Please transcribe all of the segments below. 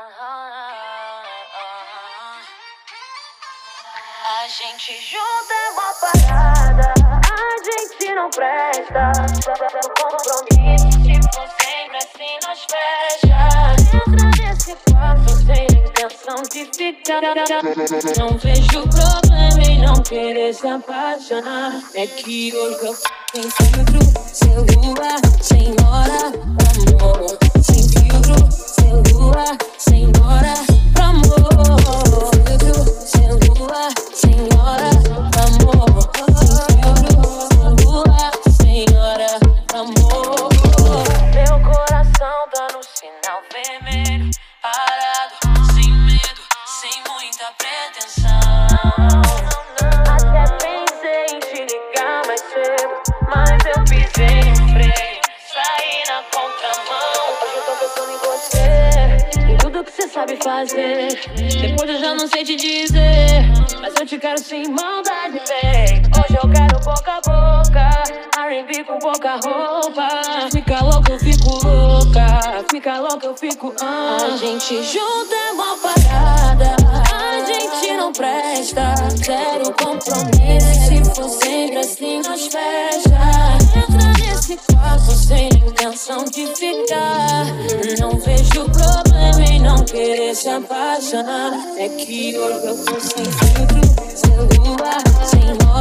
A gente junta é uma parada, a gente não presta. Compromisso, se for sempre assim, nós fecha. Entra nesse quarto sem intenção de ficar. Não vejo problema em não querer se apaixonar. É que hoje eu sem filtro, celular, sem sinal vermelho, parado, sem medo, sem muita pretensão. Até pensei em te ligar mais cedo, mas eu pisei no freio, saí na contramão. Hoje eu tô pensando em você, em tudo que você sabe fazer. Depois eu já não sei te dizer, mas eu te quero sem maldade, vem. Hoje eu quero boca a boca, R&B com pouca roupa. Fica louca, fica louca, eu fico. ah. A gente junta é uma parada, a gente não presta. Zero compromisso, se for sempre assim, nós fecha. Entra nesse quarto sem intenção de ficar. Não vejo problema em não querer se apaixonar. É que hoje eu tô sem filtro, celular, sem hora,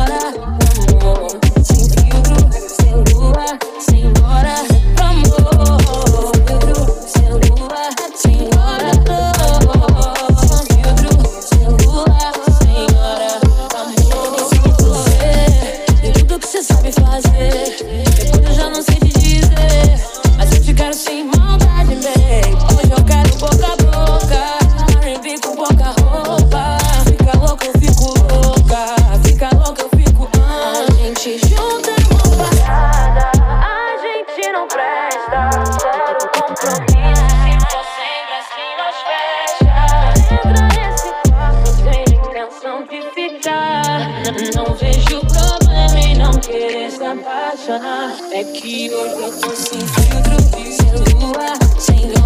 Não vejo problema em não querer se apaixonar. É que hoje eu tô sentindo que sem lua, sem.